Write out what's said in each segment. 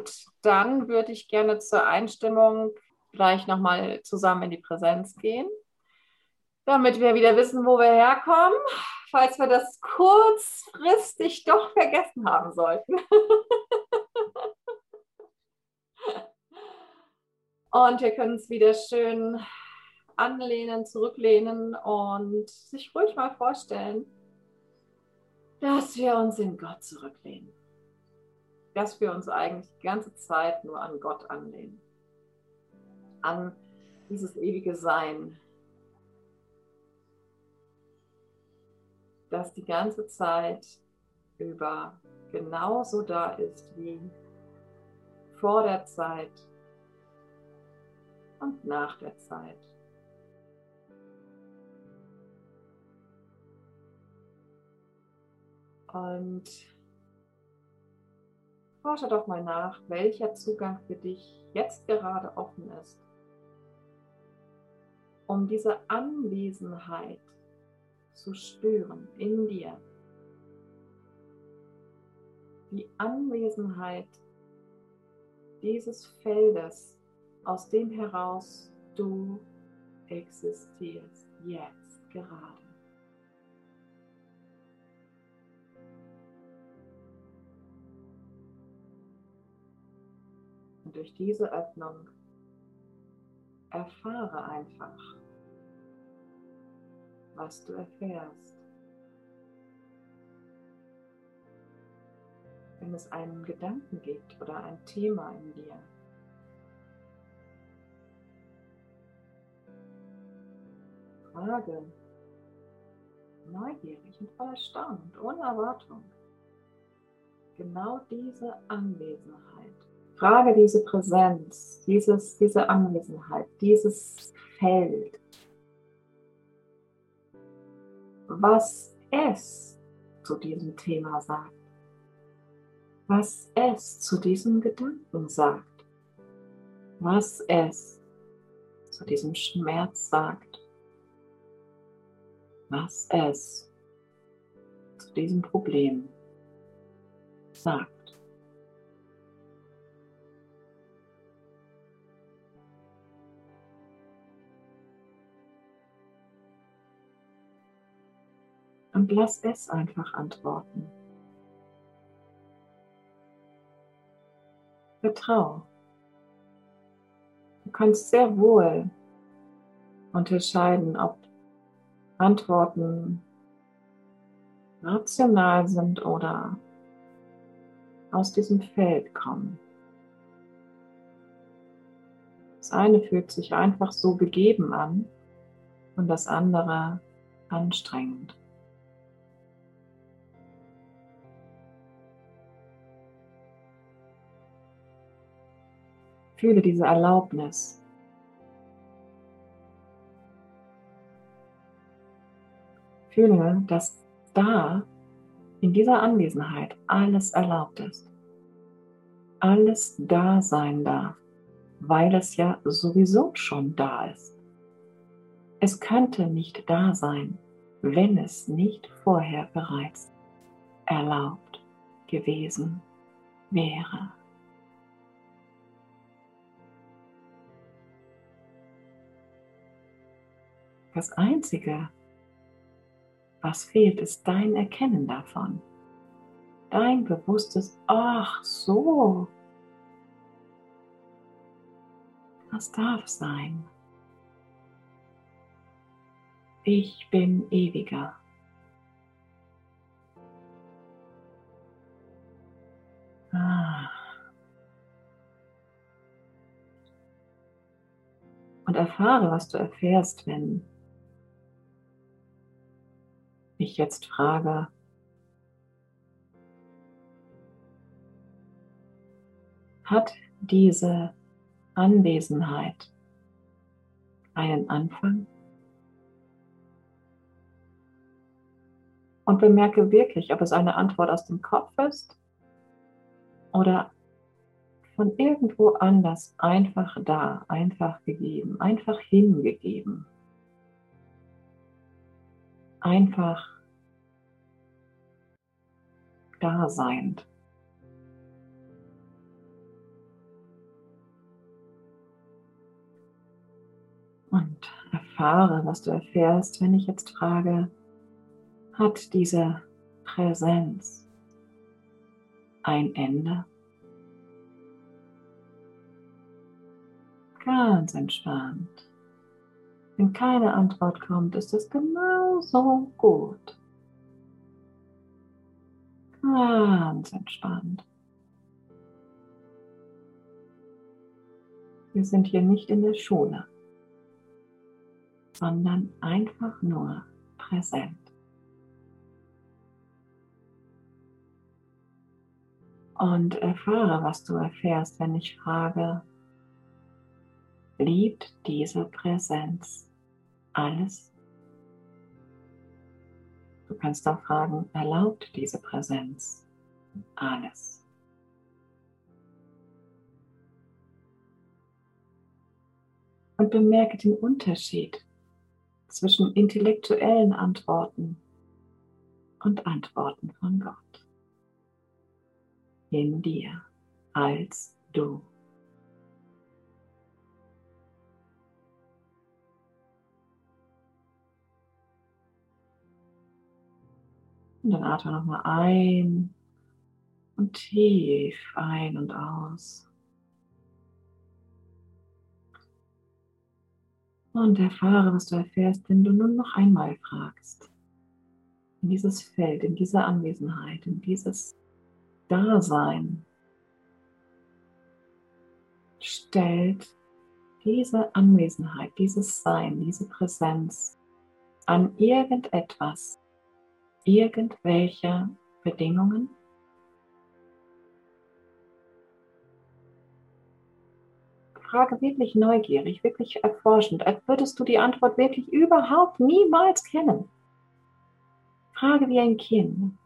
Gut, dann würde ich gerne zur Einstimmung gleich nochmal zusammen in die Präsenz gehen, damit wir wieder wissen, wo wir herkommen, falls wir das kurzfristig doch vergessen haben sollten. Und wir können es wieder schön anlehnen, zurücklehnen und sich ruhig mal vorstellen, dass wir uns in Gott zurücklehnen. Dass wir uns eigentlich die ganze Zeit nur an Gott anlehnen. An dieses ewige Sein. Das die ganze Zeit über genauso da ist wie vor der Zeit und nach der Zeit. Und forsche doch mal nach, welcher Zugang für dich jetzt gerade offen ist, um diese Anwesenheit zu spüren in dir. Die Anwesenheit dieses Feldes, aus dem heraus du existierst, jetzt gerade. Und durch diese Öffnung erfahre einfach, was du erfährst. Wenn es einen Gedanken gibt oder ein Thema in dir, Frage, neugierig und voller Staunen und ohne Erwartung, genau diese Anwesenheit Frage diese Präsenz, dieses, diese Anwesenheit, dieses Feld, was es zu diesem Thema sagt, was es zu diesem Gedanken sagt, was es zu diesem Schmerz sagt, was es zu diesem Problem sagt. Und lass es einfach antworten. Vertrau. Du kannst sehr wohl unterscheiden, ob Antworten rational sind oder aus diesem Feld kommen. Das eine fühlt sich einfach so gegeben an und das andere anstrengend. Fühle diese Erlaubnis. Fühle, dass da in dieser Anwesenheit alles erlaubt ist. Alles da sein darf, weil es ja sowieso schon da ist. Es könnte nicht da sein, wenn es nicht vorher bereits erlaubt gewesen wäre. Das Einzige, was fehlt, ist dein Erkennen davon. Dein bewusstes, ach so, das darf sein. Ich bin ewiger. Ah. Und erfahre, was du erfährst, wenn ich jetzt frage, hat diese Anwesenheit einen Anfang? Und bemerke wirklich, ob es eine Antwort aus dem Kopf ist oder von irgendwo anders einfach da, einfach gegeben, einfach hingegeben einfach da seiend. Und erfahre, was du erfährst, wenn ich jetzt frage, hat diese Präsenz ein Ende? Ganz entspannt. Wenn keine Antwort kommt, ist es genauso gut. Ganz entspannt. Wir sind hier nicht in der Schule, sondern einfach nur präsent. Und erfahre, was du erfährst, wenn ich frage, liebt diese Präsenz alles? Du kannst auch fragen, erlaubt diese Präsenz alles? und bemerke den Unterschied zwischen intellektuellen Antworten und Antworten von Gott. In dir als du. Und dann atme nochmal ein und tief ein und aus. Und erfahre, was du erfährst, wenn du nun noch einmal fragst. In dieses Feld, in diese Anwesenheit, in dieses Dasein stellt diese Anwesenheit, dieses Sein, diese Präsenz an irgendetwas, irgendwelche Bedingungen Frage wirklich neugierig, wirklich erforschend, als würdest du die Antwort wirklich überhaupt niemals kennen. Frage wie ein Kind,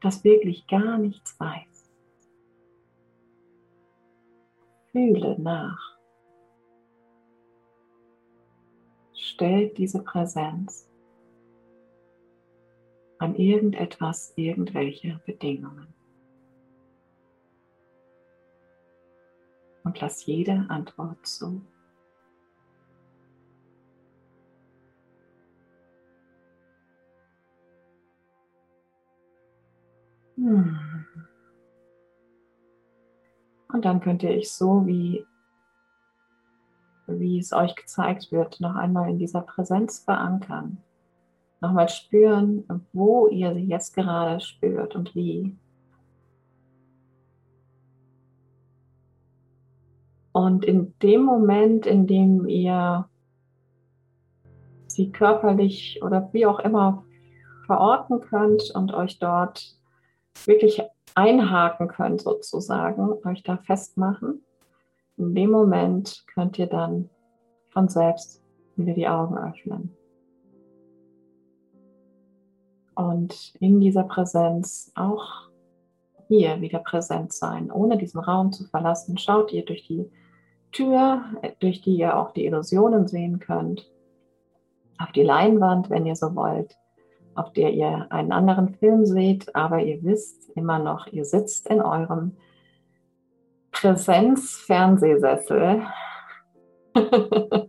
das wirklich gar nichts weiß. Fühle nach. Stellt diese Präsenz an irgendetwas, irgendwelche Bedingungen. und lass jede Antwort zu. Hm. Und dann könnt ihr euch so, wie, wie es euch gezeigt wird, noch einmal in dieser Präsenz verankern. Nochmal spüren, wo ihr sie jetzt gerade spürt und wie. Und in dem Moment, in dem ihr sie körperlich oder wie auch immer verorten könnt und euch dort wirklich einhaken könnt, sozusagen, euch da festmachen, in dem Moment könnt ihr dann von selbst wieder die Augen öffnen. Und in dieser Präsenz auch hier wieder präsent sein, ohne diesen Raum zu verlassen. Schaut ihr durch die Tür, durch die ihr auch die Illusionen sehen könnt, auf die Leinwand, wenn ihr so wollt, auf der ihr einen anderen Film seht, aber ihr wisst immer noch, ihr sitzt in eurem Präsenz-Fernsehsessel